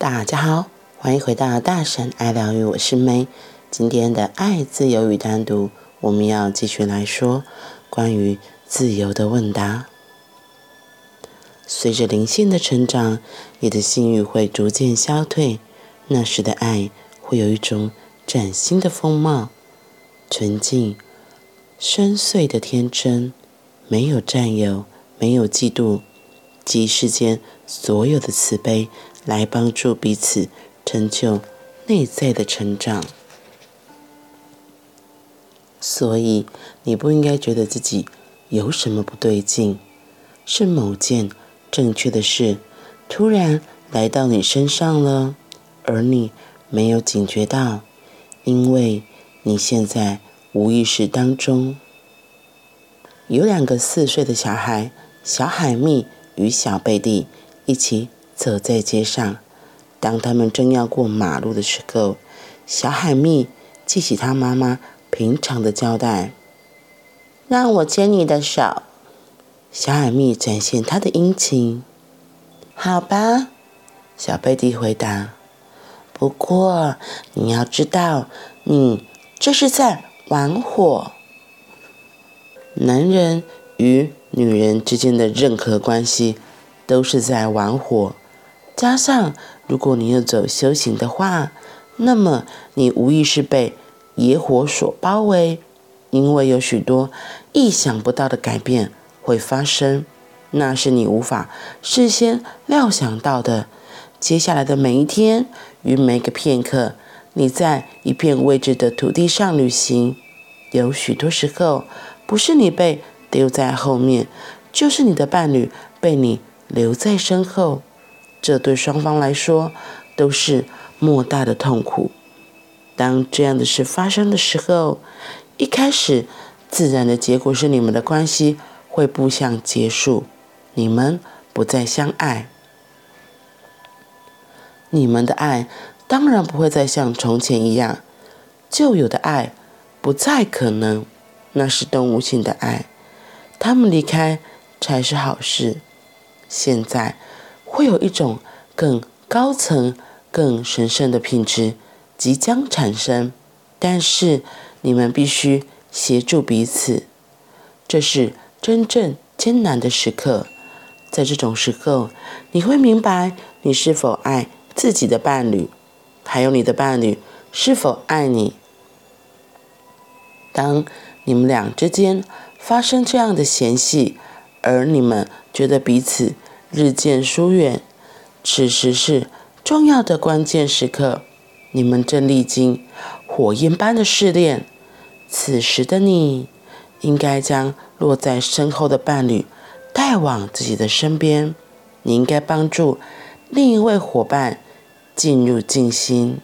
大家好，欢迎回到大神爱疗愈，我是 May。今天的爱、自由与单独，我们要继续来说关于自由的问答。随着灵性的成长，你的性欲会逐渐消退，那时的爱会有一种崭新的风貌，纯净、深邃的天真，没有占有，没有嫉妒，即世间所有的慈悲。来帮助彼此成就内在的成长，所以你不应该觉得自己有什么不对劲，是某件正确的事突然来到你身上了，而你没有警觉到，因为你现在无意识当中有两个四岁的小孩，小海蜜与小贝蒂一起。走在街上，当他们正要过马路的时候，小海蜜记起他妈妈平常的交代：“让我牵你的手。”小海蜜展现他的殷勤。“好吧。”小贝蒂回答。“不过你要知道，你这是在玩火。男人与女人之间的任何关系，都是在玩火。”加上，如果你要走修行的话，那么你无疑是被野火所包围，因为有许多意想不到的改变会发生，那是你无法事先料想到的。接下来的每一天与每个片刻，你在一片未知的土地上旅行，有许多时候不是你被丢在后面，就是你的伴侣被你留在身后。这对双方来说都是莫大的痛苦。当这样的事发生的时候，一开始自然的结果是你们的关系会步向结束，你们不再相爱。你们的爱当然不会再像从前一样，旧有的爱不再可能，那是动物性的爱，他们离开才是好事。现在。会有一种更高层、更神圣的品质即将产生，但是你们必须协助彼此。这是真正艰难的时刻，在这种时候，你会明白你是否爱自己的伴侣，还有你的伴侣是否爱你。当你们俩之间发生这样的嫌隙，而你们觉得彼此。日渐疏远，此时是重要的关键时刻，你们正历经火焰般的试炼。此时的你，应该将落在身后的伴侣带往自己的身边。你应该帮助另一位伙伴进入静心。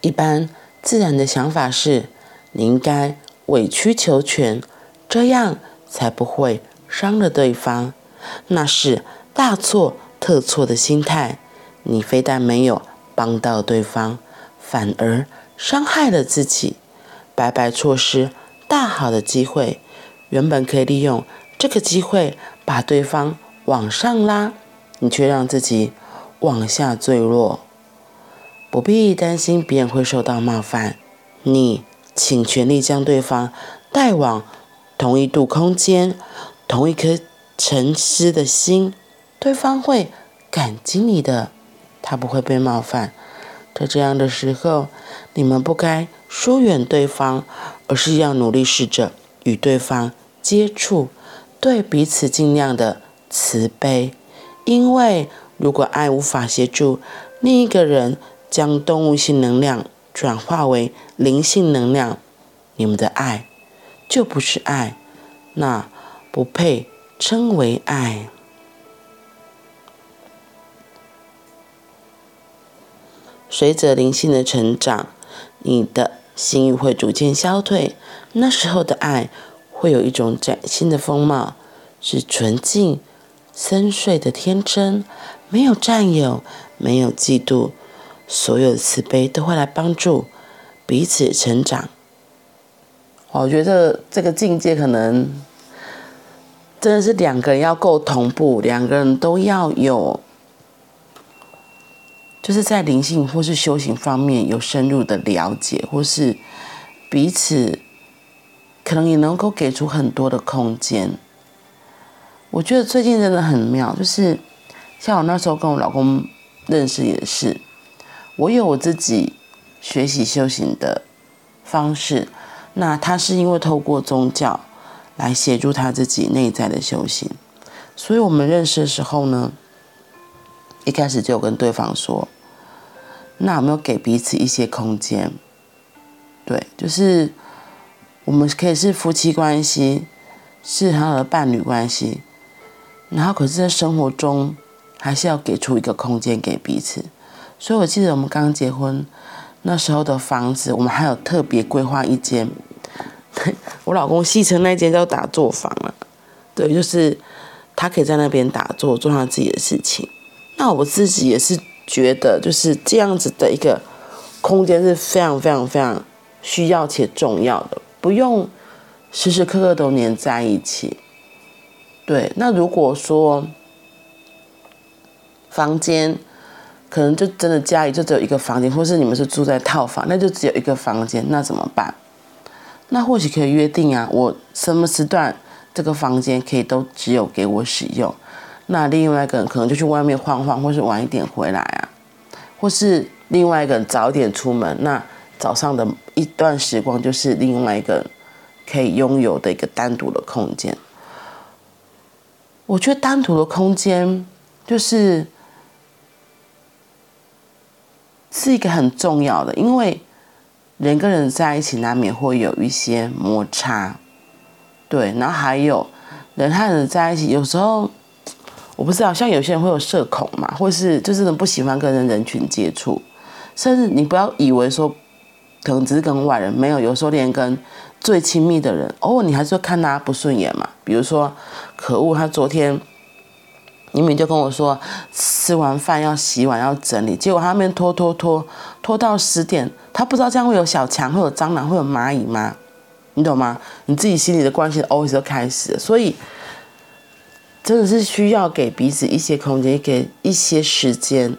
一般自然的想法是，你应该委曲求全，这样才不会伤了对方。那是大错特错的心态，你非但没有帮到对方，反而伤害了自己，白白错失大好的机会。原本可以利用这个机会把对方往上拉，你却让自己往下坠落。不必担心别人会受到冒犯，你请全力将对方带往同一度空间，同一颗。沉思的心，对方会感激你的，他不会被冒犯。在这样的时候，你们不该疏远对方，而是要努力试着与对方接触，对彼此尽量的慈悲。因为如果爱无法协助另一个人将动物性能量转化为灵性能量，你们的爱就不是爱，那不配。称为爱。随着灵性的成长，你的心欲会逐渐消退。那时候的爱会有一种崭新的风貌，是纯净、深邃的天真，没有占有，没有嫉妒，所有的慈悲都会来帮助彼此成长。我觉得这个境界可能。真的是两个人要够同步，两个人都要有就是在灵性或是修行方面有深入的了解，或是彼此可能也能够给出很多的空间。我觉得最近真的很妙，就是像我那时候跟我老公认识也是，我有我自己学习修行的方式，那他是因为透过宗教来协助他自己内在的修行，所以我们认识的时候呢，一开始就有跟对方说，那有没有给彼此一些空间？对，就是我们可以是夫妻关系，是他的伴侣关系。然后，可是，在生活中，还是要给出一个空间给彼此。所以，我记得我们刚结婚那时候的房子，我们还有特别规划一间。我老公戏称那间叫打坐房了。对，就是他可以在那边打坐，做他自己的事情。那我自己也是觉得，就是这样子的一个空间是非常非常非常需要且重要的，不用时时刻刻都黏在一起。对，那如果说房间可能就真的家里就只有一个房间，或是你们是住在套房，那就只有一个房间，那怎么办？那或许可以约定啊，我什么时段这个房间可以都只有给我使用，那另外一个人可能就去外面晃晃，或是晚一点回来啊，或是另外一个人早一点出门，那早上的一段时光就是另外一个人可以拥有的一个单独的空间。我觉得单独的空间就是是一个很重要的，因为人跟人在一起难免会有一些摩擦，对，然后还有人和人在一起，有时候我不知道，像有些人会有社恐嘛，或是就是不喜欢跟人人群接触，甚至你不要以为说可能只是跟外人，没有，有时候连跟最亲密的人，偶尔你还是会看他不顺眼嘛。比如说，可恶，他昨天明明就跟我说吃完饭要洗碗要整理，结果他那边拖拖拖拖到十点，他不知道这样会有小强、会有蟑螂、会有蚂蚁吗？你懂吗？你自己心里的关系 always 都开始了，所以真的是需要给彼此一些空间，给一些时间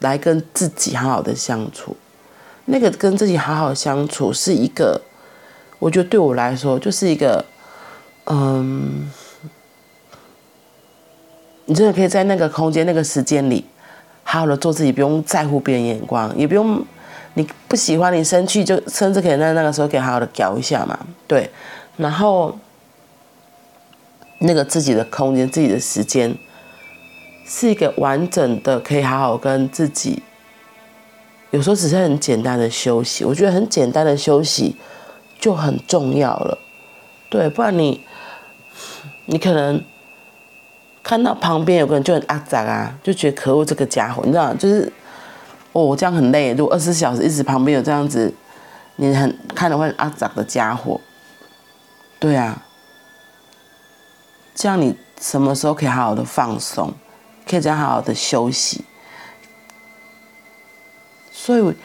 来跟自己好好的相处。那个跟自己好好相处是一个。我觉得对我来说就是一个，嗯，你真的可以在那个空间、那个时间里，好好的做自己，不用在乎别人眼光，也不用你不喜欢你生气，就甚至可以在那个时候可以好好的搞一下嘛，对。然后那个自己的空间、自己的时间，是一个完整的，可以好好跟自己。有时候只是很简单的休息，我觉得很简单的休息。就很重要了，对，不然你，你可能看到旁边有个人就很阿杂啊，就觉得可恶这个家伙，你知道，就是哦，这样很累。如果二十四小时一直旁边有这样子，你很看的会阿杂的家伙，对啊，这样你什么时候可以好好的放松，可以这样好好的休息，所以。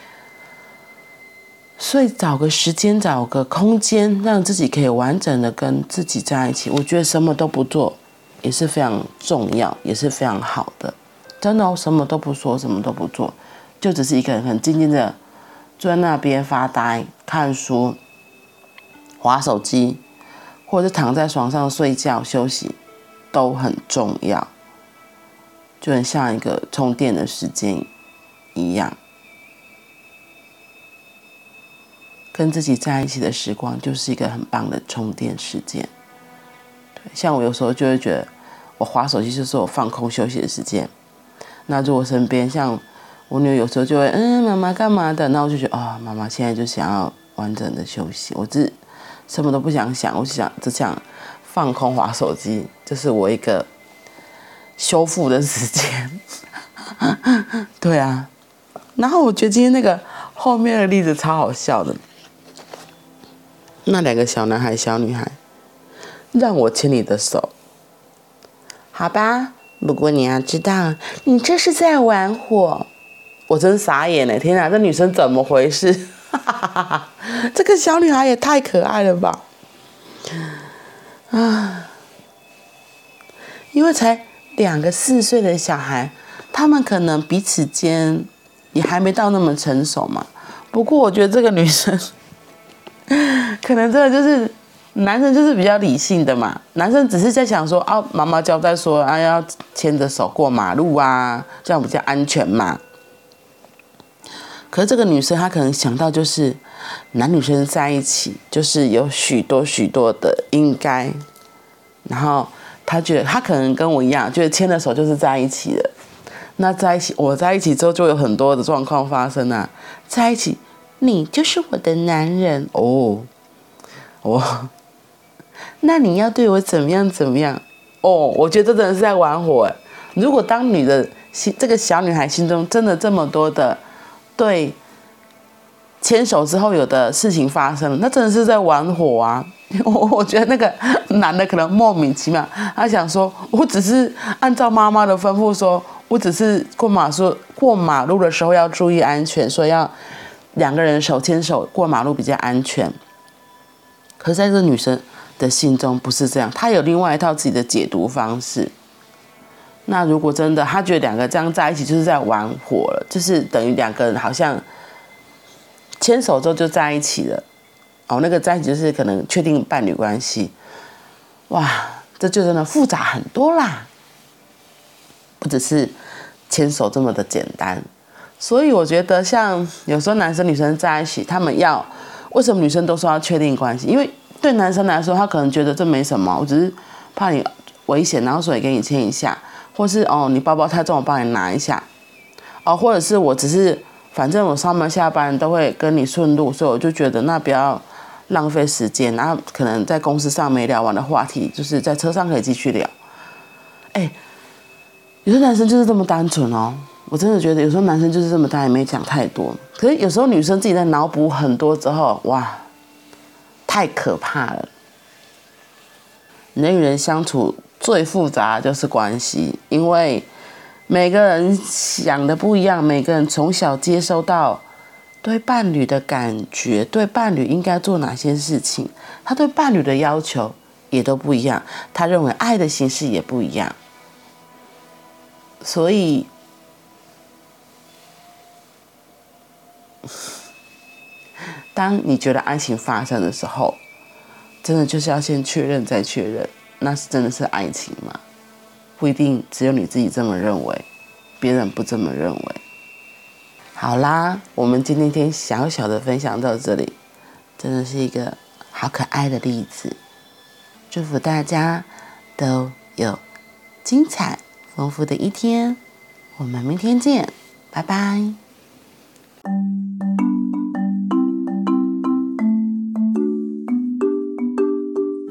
所以找个时间，找个空间，让自己可以完整的跟自己在一起。我觉得什么都不做也是非常重要，也是非常好的。真的哦，什么都不说，什么都不做，就只是一个人很静静的坐在那边发呆、看书、滑手机，或者是躺在床上睡觉休息，都很重要。就很像一个充电的时间一样。跟自己在一起的时光，就是一个很棒的充电时间。对，像我有时候就会觉得，我滑手机就是我放空休息的时间。那如果身边像我女儿，有时候就会嗯，妈妈干嘛的？那我就觉得啊，妈妈现在就想要完整的休息，我只什么都不想想，我只想只想放空滑手机，这是我一个修复的时间。对啊，然后我觉得今天那个后面的例子超好笑的。那两个小男孩、小女孩，让我牵你的手，好吧？不过你要知道，你这是在玩火。我真傻眼了，天哪，这女生怎么回事？哈哈哈哈，这个小女孩也太可爱了吧！啊，因为才两个四岁的小孩，他们可能彼此间也还没到那么成熟嘛。不过我觉得这个女生，可能真的就是男生就是比较理性的嘛。男生只是在想说啊，妈妈交代说啊，要牵着手过马路啊，这样比较安全嘛。可是这个女生她可能想到就是男女生在一起就是有许多许多的应该，然后她觉得她可能跟我一样，觉得牵了手就是在一起了。那在一起，我在一起之后就有很多的状况发生啊。在一起，你就是我的男人哦，哦，那你要对我怎么样怎么样哦？我觉得真的是在玩火。如果当女的心，这个小女孩心中真的这么多的对牵手之后有的事情发生了，那真的是在玩火啊！我我觉得那个男的可能莫名其妙，他想说，我只是按照妈妈的吩咐说。我只是过马路，过马路的时候要注意安全，所以要两个人手牵手过马路比较安全。可是在这个女生的心中不是这样，她有另外一套自己的解读方式。那如果真的他觉得两个这样在一起就是在玩火了，就是等于两个人好像牵手之后就在一起了。哦，那个在一起就是可能确定伴侣关系。哇，这就真的复杂很多啦。不只是牵手这么的简单，所以我觉得像有时候男生女生在一起，他们要为什么女生都说要确定关系？因为对男生来说，他可能觉得这没什么，我只是怕你危险，然后所以给你牵一下，或是哦你包包太重，我帮你拿一下，哦或者是我只是反正我上班下班都会跟你顺路，所以我就觉得那不要浪费时间，然后可能在公司上没聊完的话题，就是在车上可以继续聊，哎。有些男生就是这么单纯哦，我真的觉得有时候男生就是这么单，也没讲太多。可是有时候女生自己在脑补很多之后，哇，太可怕了。人与人相处最复杂就是关系，因为每个人想的不一样，每个人从小接收到对伴侣的感觉，对伴侣应该做哪些事情，他对伴侣的要求也都不一样，他认为爱的形式也不一样。所以，当你觉得爱情发生的时候，真的就是要先确认再确认，那是真的是爱情吗？不一定，只有你自己这么认为，别人不这么认为。好啦，我们今天天小小的分享到这里，真的是一个好可爱的例子。祝福大家都有精彩。丰富的一天，我们明天见，拜拜。